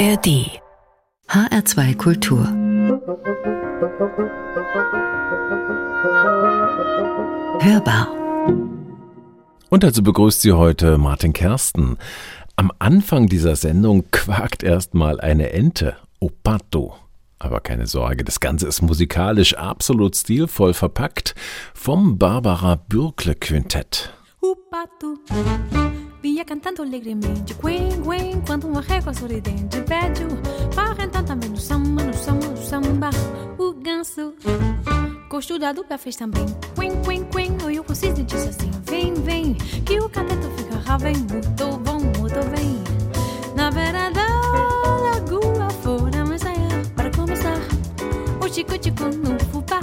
ARD HR2 Kultur Hörbar Und dazu begrüßt sie heute Martin Kersten. Am Anfang dieser Sendung quakt erstmal eine Ente, Opato. Aber keine Sorge, das Ganze ist musikalisch absolut stilvoll verpackt vom Barbara Bürkle Quintett. Opato vinha cantando alegremente, quen, quen, quando uma régua sorridente pede para entrar também no samba, no samba, no samba, o ganso. Costurado pra fez também, quen, quen, quen, oi o conciso disse assim, vem, vem, que o cateto fica vem, muito bom, muito bem. Na beira da lagoa fora, mas é para começar, o tico, tico no fubá.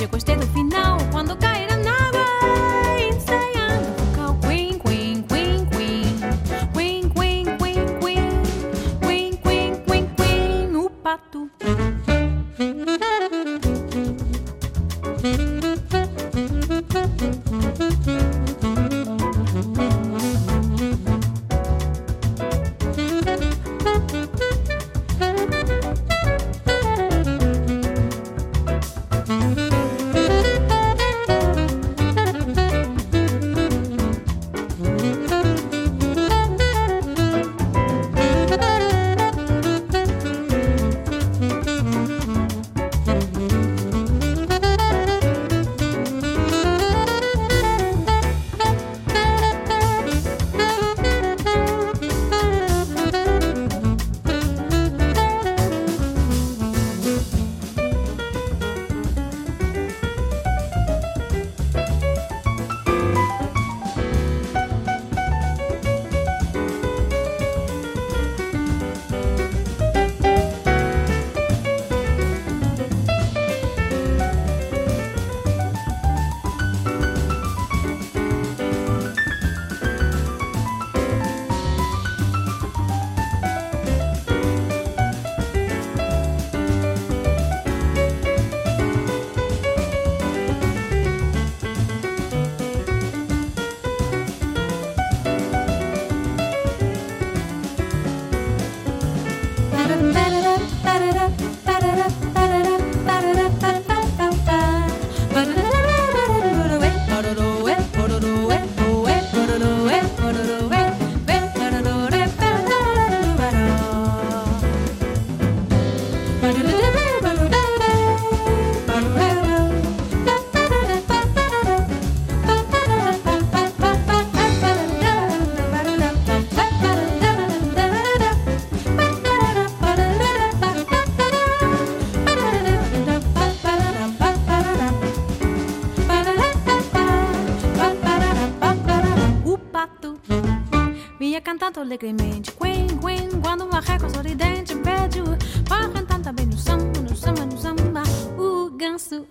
Eu gostei do final, cantando alegremente. Quen, quen, quando uma régua sorridente pede para cantar também no samba, no samba, no samba. O ganso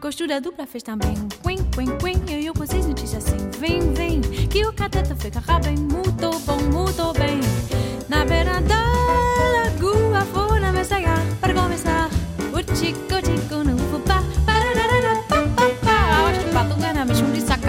costura dupla fez também. Quen, quen, quen, eu e o cozido disse assim: Vem, vem, que o cateto fica bem, muito bom, muito bem. Na beira da lagoa fora me ensaiar para começar. O tico, tico no fubá. Pararara, pá, pá, pá. Acho que o pato era mesmo de sacado.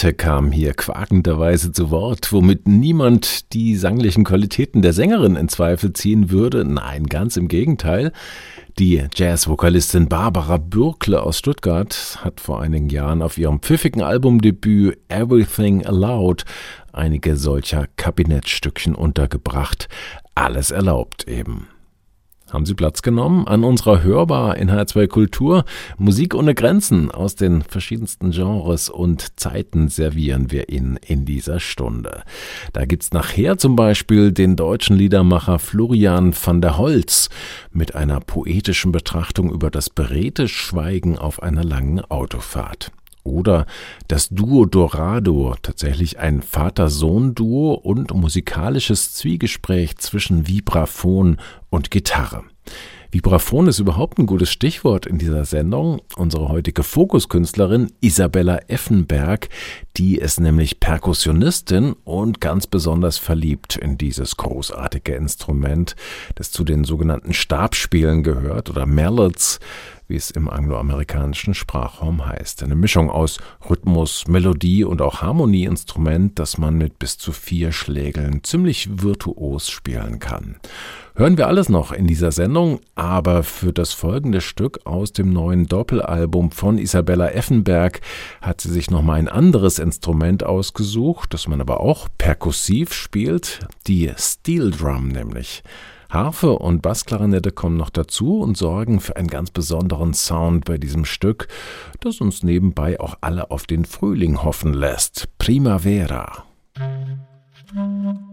Ente kam hier quakenderweise zu Wort, womit niemand die sanglichen Qualitäten der Sängerin in Zweifel ziehen würde. Nein, ganz im Gegenteil. Die Jazzvokalistin Barbara Bürkle aus Stuttgart hat vor einigen Jahren auf ihrem pfiffigen Albumdebüt Everything Allowed einige solcher Kabinettstückchen untergebracht. Alles erlaubt eben. Haben Sie Platz genommen an unserer Hörbar in H2 Kultur? Musik ohne Grenzen aus den verschiedensten Genres und Zeiten servieren wir Ihnen in dieser Stunde. Da gibt's nachher zum Beispiel den deutschen Liedermacher Florian van der Holz mit einer poetischen Betrachtung über das beredte Schweigen auf einer langen Autofahrt. Oder das Duo Dorado, tatsächlich ein Vater-Sohn-Duo und musikalisches Zwiegespräch zwischen Vibraphon und Gitarre. Vibraphon ist überhaupt ein gutes Stichwort in dieser Sendung. Unsere heutige Fokuskünstlerin Isabella Effenberg, die ist nämlich Perkussionistin und ganz besonders verliebt in dieses großartige Instrument, das zu den sogenannten Stabspielen gehört oder Mallets wie es im angloamerikanischen Sprachraum heißt. Eine Mischung aus Rhythmus, Melodie und auch Harmonieinstrument, das man mit bis zu vier Schlägeln ziemlich virtuos spielen kann. Hören wir alles noch in dieser Sendung, aber für das folgende Stück aus dem neuen Doppelalbum von Isabella Effenberg hat sie sich nochmal ein anderes Instrument ausgesucht, das man aber auch perkussiv spielt, die Steel Drum nämlich. Harfe und Bassklarinette kommen noch dazu und sorgen für einen ganz besonderen Sound bei diesem Stück, das uns nebenbei auch alle auf den Frühling hoffen lässt. Primavera. Musik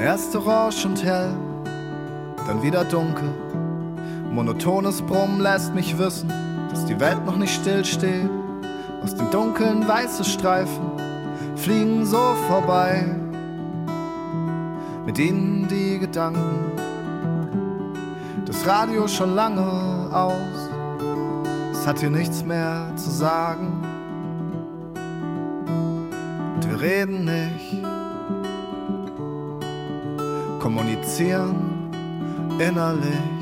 Erst orange und hell, dann wieder dunkel. Monotones Brummen lässt mich wissen, dass die Welt noch nicht stillsteht. Aus dem Dunkeln weiße Streifen fliegen so vorbei. Mit ihnen die Gedanken. Das Radio schon lange aus, es hat hier nichts mehr zu sagen. Und wir reden nicht, kommunizieren innerlich.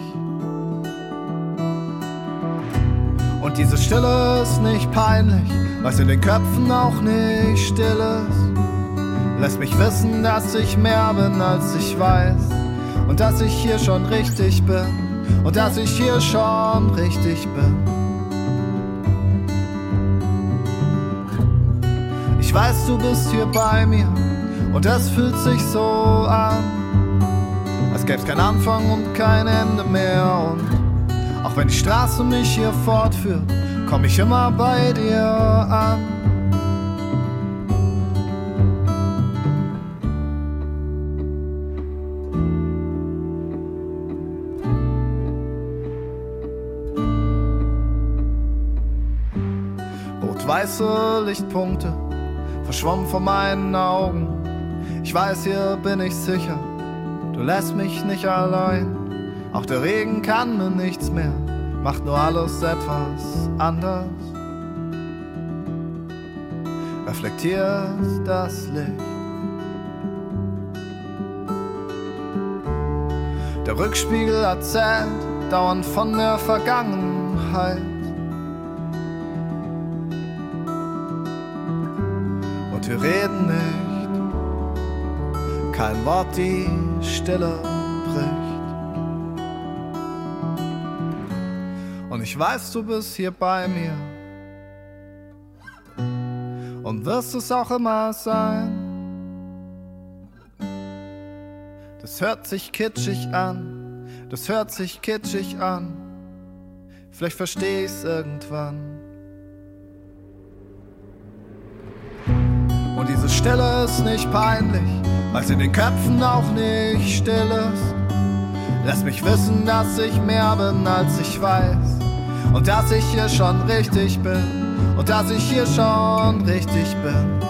Und diese Stille ist nicht peinlich, was in den Köpfen auch nicht still ist. Lässt mich wissen, dass ich mehr bin, als ich weiß. Und dass ich hier schon richtig bin. Und dass ich hier schon richtig bin. Ich weiß, du bist hier bei mir. Und es fühlt sich so an. Gäb's keinen Anfang und kein Ende mehr. Und auch wenn die Straße mich hier fortführt, komm ich immer bei dir an. Rot-weiße Lichtpunkte verschwommen vor meinen Augen. Ich weiß, hier bin ich sicher, lässt mich nicht allein. Auch der Regen kann mir nichts mehr, macht nur alles etwas anders. Reflektiert das Licht. Der Rückspiegel erzählt dauernd von der Vergangenheit. Und wir reden nicht, kein Wort die Stille bricht. Und ich weiß, du bist hier bei mir. Und wirst es auch immer sein. Das hört sich kitschig an. Das hört sich kitschig an. Vielleicht versteh ich's irgendwann. Und diese Stille ist nicht peinlich, weil's in den Köpfen auch nicht still ist. Lass mich wissen, dass ich mehr bin, als ich weiß. Und dass ich hier schon richtig bin. Und dass ich hier schon richtig bin.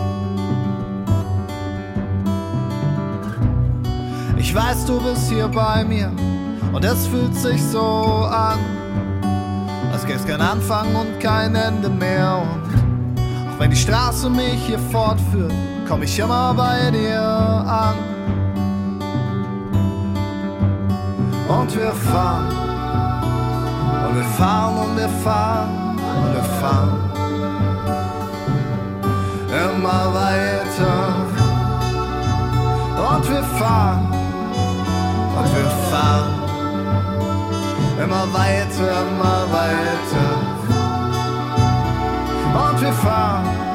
Ich weiß, du bist hier bei mir. Und es fühlt sich so an. Als gäb's kein Anfang und kein Ende mehr. Und auch wenn die Straße mich hier fortführt, komm ich immer bei dir an. Und wir fahren. Und wir fahren und wir fahren und wir fahren. Immer weiter. Und wir fahren. Und wir fahren. Immer weiter, immer weiter. Und wir fahren.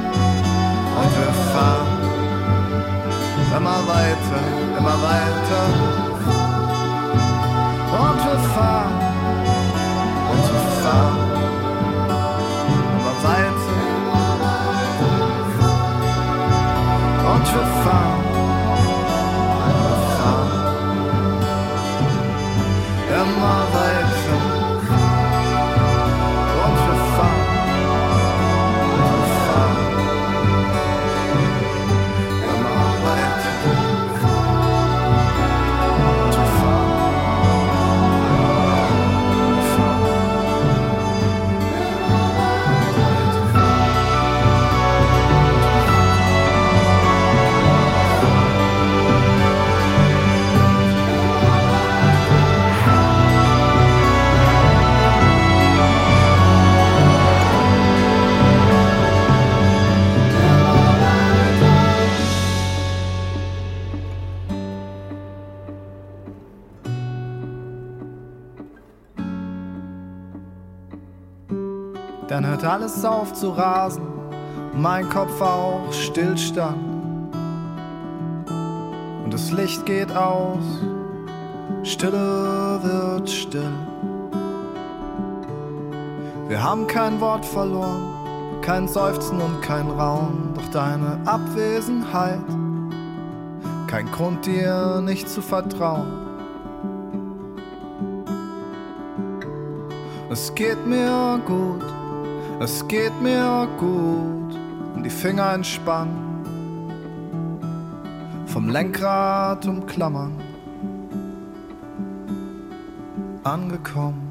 Immer weiter, immer weiter. Und wir fahren. Und wir fahren. Alles auf zu rasen, mein Kopf auch stillstand. Und das Licht geht aus, Stille wird still. Wir haben kein Wort verloren, kein Seufzen und kein Raum, doch deine Abwesenheit kein Grund dir nicht zu vertrauen. Es geht mir gut, es geht mir gut und die Finger entspannen, vom Lenkrad umklammern, angekommen.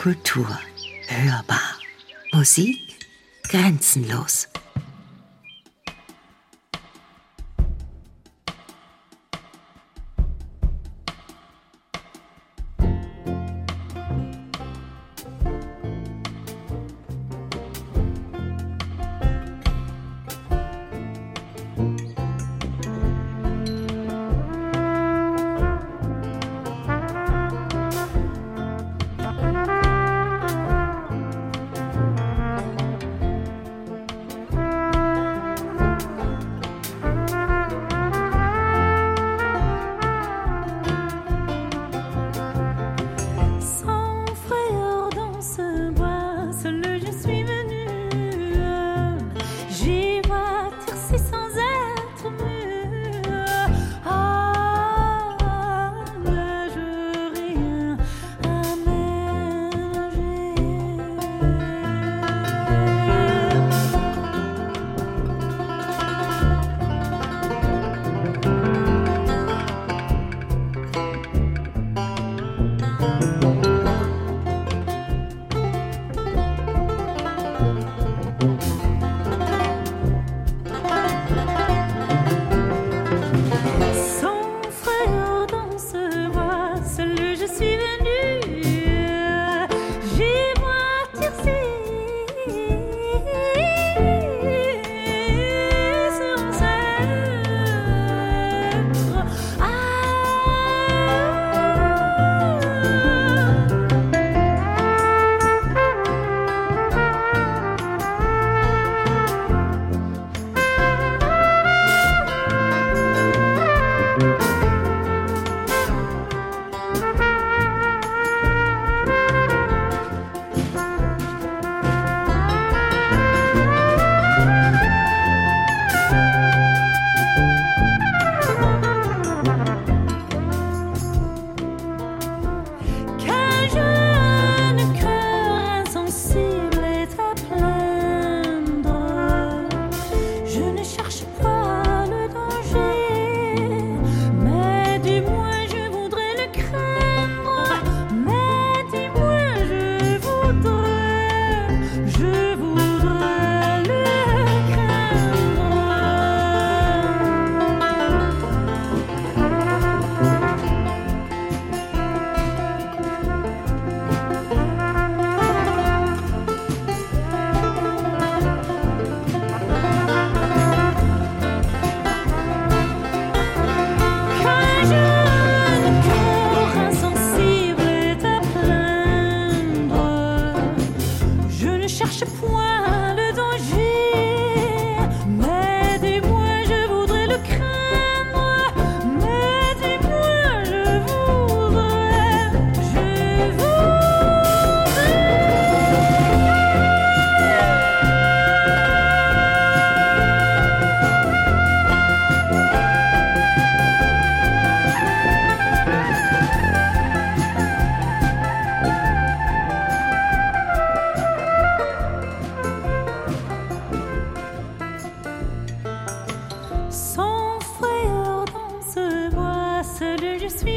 Kultur. Hörbar. Musik grenzenlos.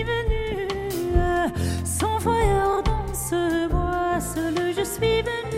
suis venue, sans voyeur dans ce bois, seul je suis venue.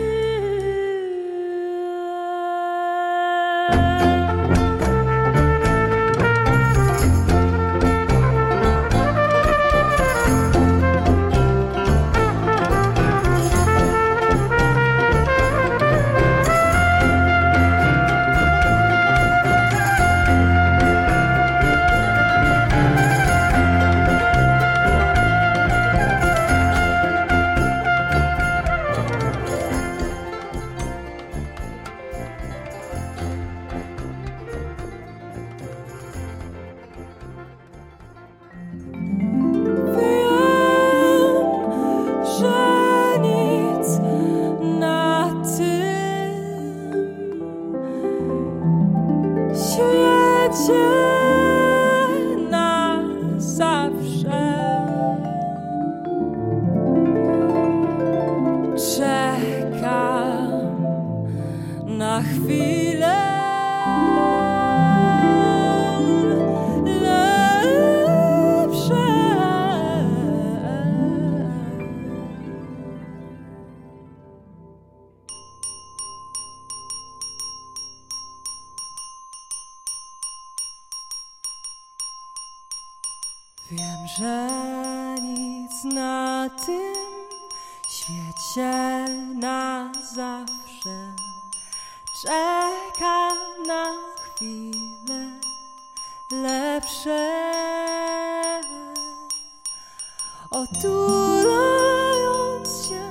Otulając się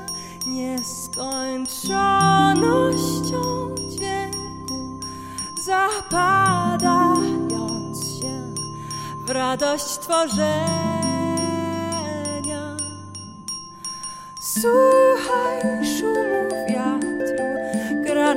nieskończonością dźwięku, zapadając się w radość tworzenia. Słuchaj szumu wiatru, gra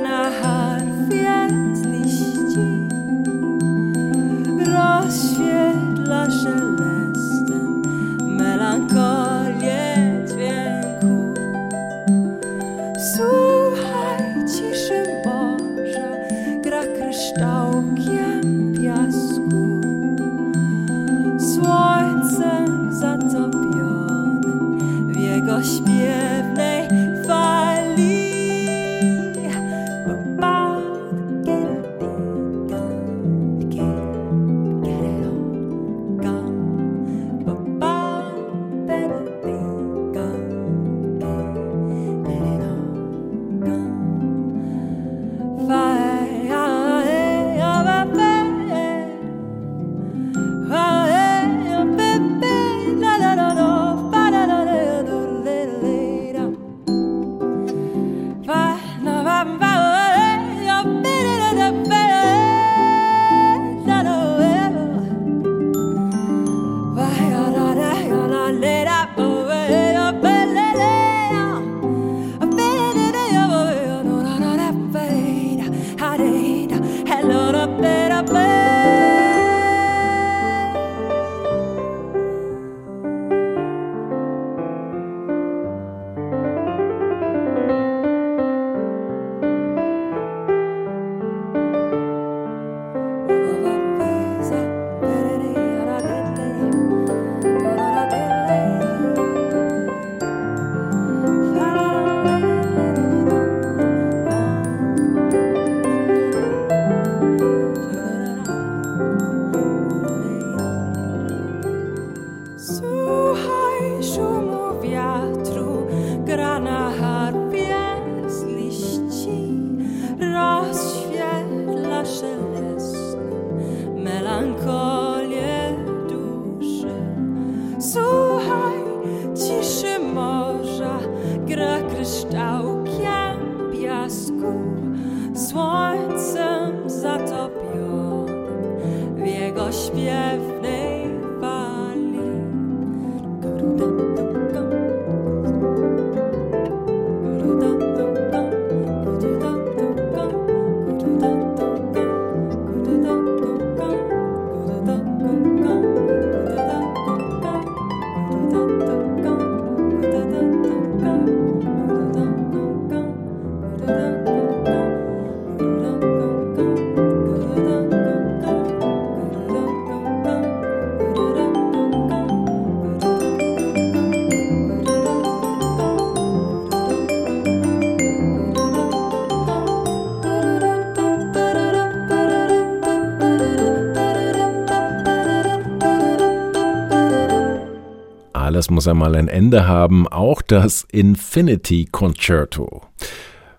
Alles muss einmal ein Ende haben, auch das Infinity Concerto.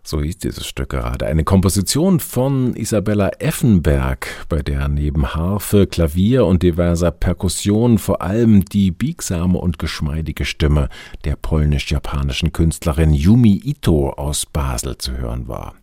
So hieß dieses Stück gerade. Eine Komposition von Isabella Effenberg, bei der neben Harfe, Klavier und diverser Perkussion vor allem die biegsame und geschmeidige Stimme der polnisch-japanischen Künstlerin Yumi Ito aus Basel zu hören war.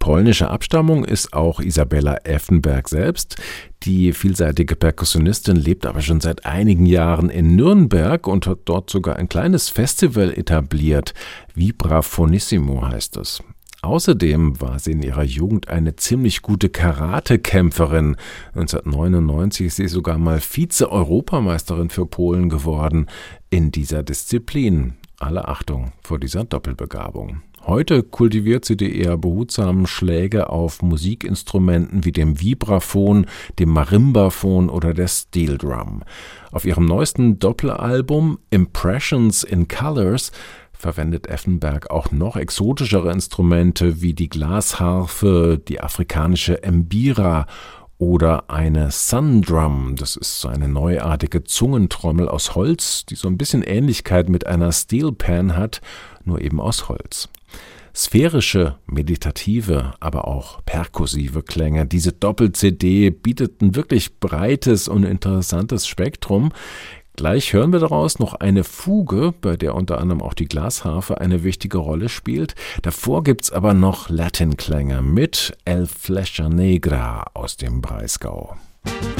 Polnischer Abstammung ist auch Isabella Effenberg selbst. Die vielseitige Perkussionistin lebt aber schon seit einigen Jahren in Nürnberg und hat dort sogar ein kleines Festival etabliert. Vibrafonissimo heißt es. Außerdem war sie in ihrer Jugend eine ziemlich gute Karatekämpferin. 1999 ist sie sogar mal Vize-Europameisterin für Polen geworden in dieser Disziplin. Alle Achtung vor dieser Doppelbegabung. Heute kultiviert sie die eher behutsamen Schläge auf Musikinstrumenten wie dem Vibraphon, dem Marimbaphon oder der Steel Drum. Auf ihrem neuesten Doppelalbum Impressions in Colors verwendet Effenberg auch noch exotischere Instrumente wie die Glasharfe, die afrikanische Mbira oder eine Sun Drum. Das ist so eine neuartige Zungentrommel aus Holz, die so ein bisschen Ähnlichkeit mit einer Steel Pan hat, nur eben aus Holz. Sphärische, meditative, aber auch perkussive Klänge. Diese Doppel-CD bietet ein wirklich breites und interessantes Spektrum. Gleich hören wir daraus noch eine Fuge, bei der unter anderem auch die Glasharfe eine wichtige Rolle spielt. Davor gibt's aber noch Latin-Klänge mit El Flecha Negra aus dem Breisgau. Musik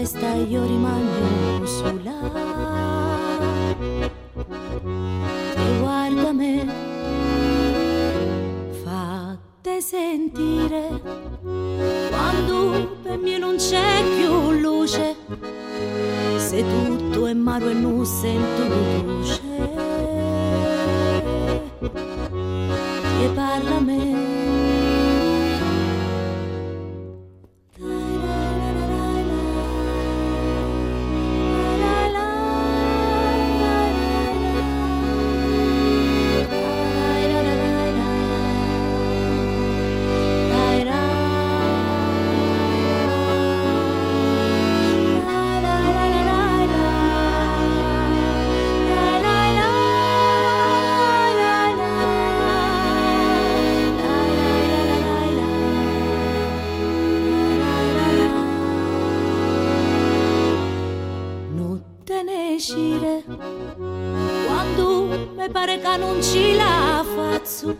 resta io rimango sola. E guarda me, fate sentire quando per me non c'è più luce. Se tutto è maro e non sento strada non ci la faccio.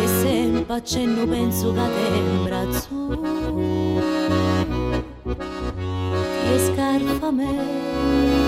E sempre accenno penso che te imbraccio e scarpa me.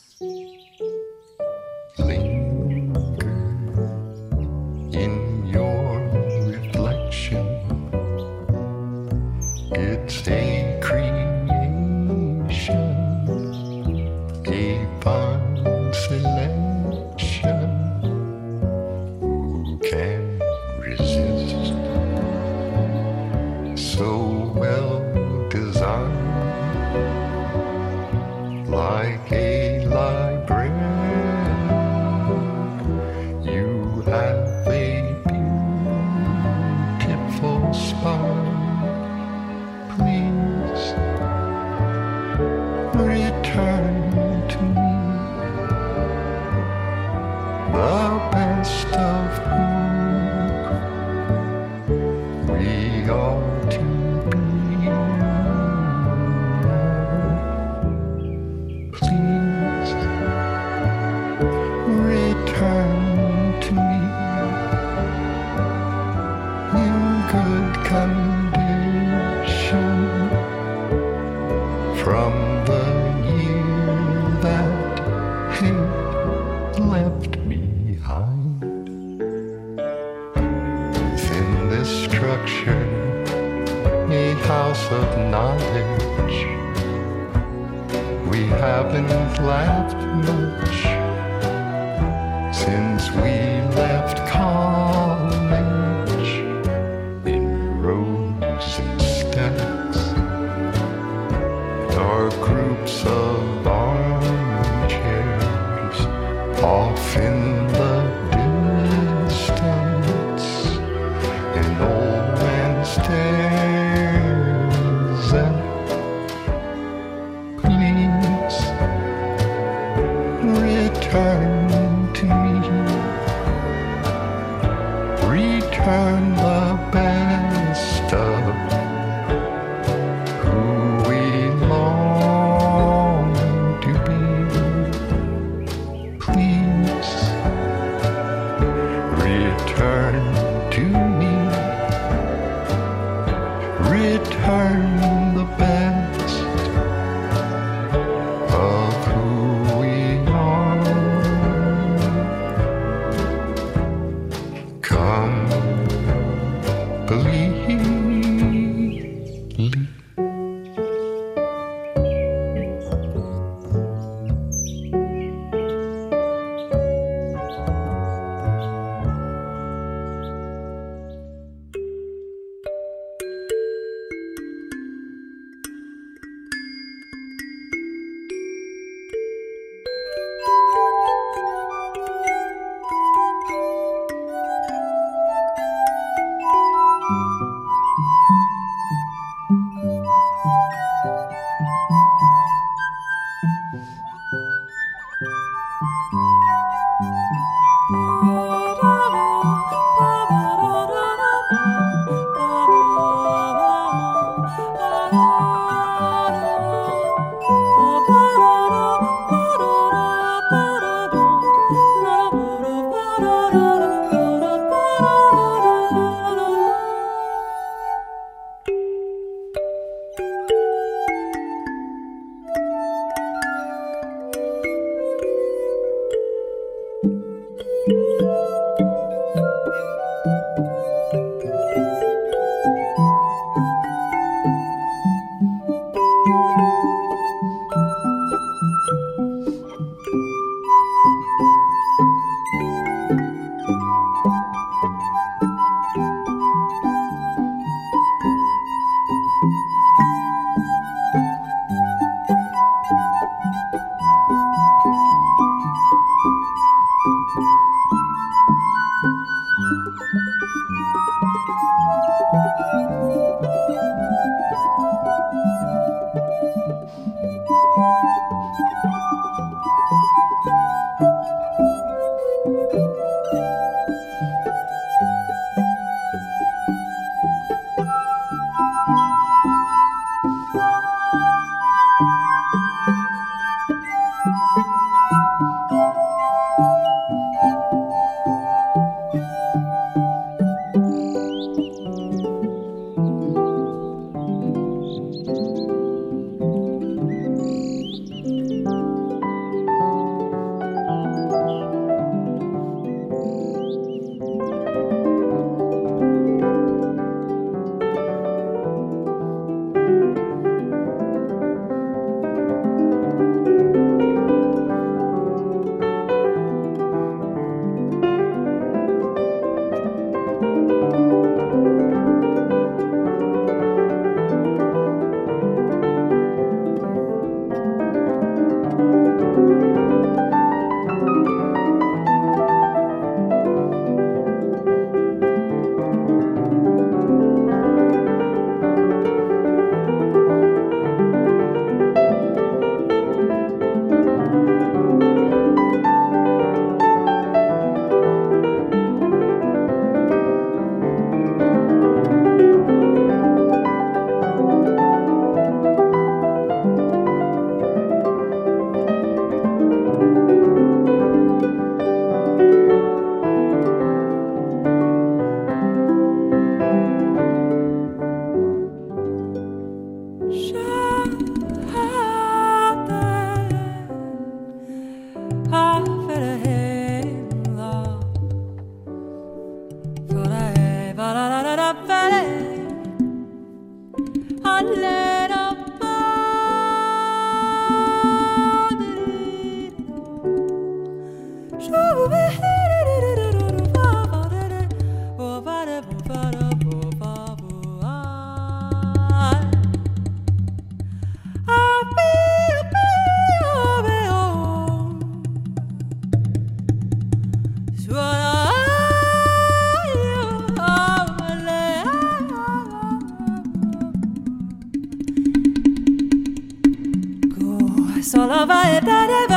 solo va a estar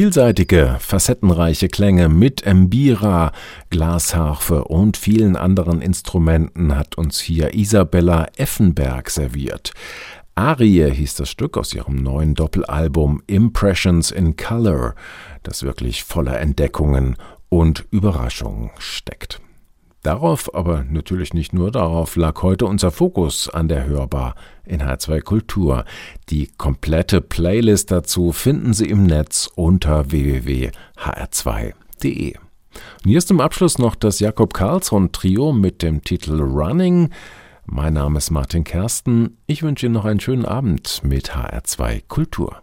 Vielseitige, facettenreiche Klänge mit Mbira, Glasharfe und vielen anderen Instrumenten hat uns hier Isabella Effenberg serviert. Arie hieß das Stück aus ihrem neuen Doppelalbum Impressions in Color, das wirklich voller Entdeckungen und Überraschungen steckt. Darauf, aber natürlich nicht nur darauf, lag heute unser Fokus an der Hörbar in H2 Kultur. Die komplette Playlist dazu finden Sie im Netz unter www.hr2.de. Und hier ist zum Abschluss noch das Jakob Karlsson Trio mit dem Titel Running. Mein Name ist Martin Kersten. Ich wünsche Ihnen noch einen schönen Abend mit HR2 Kultur.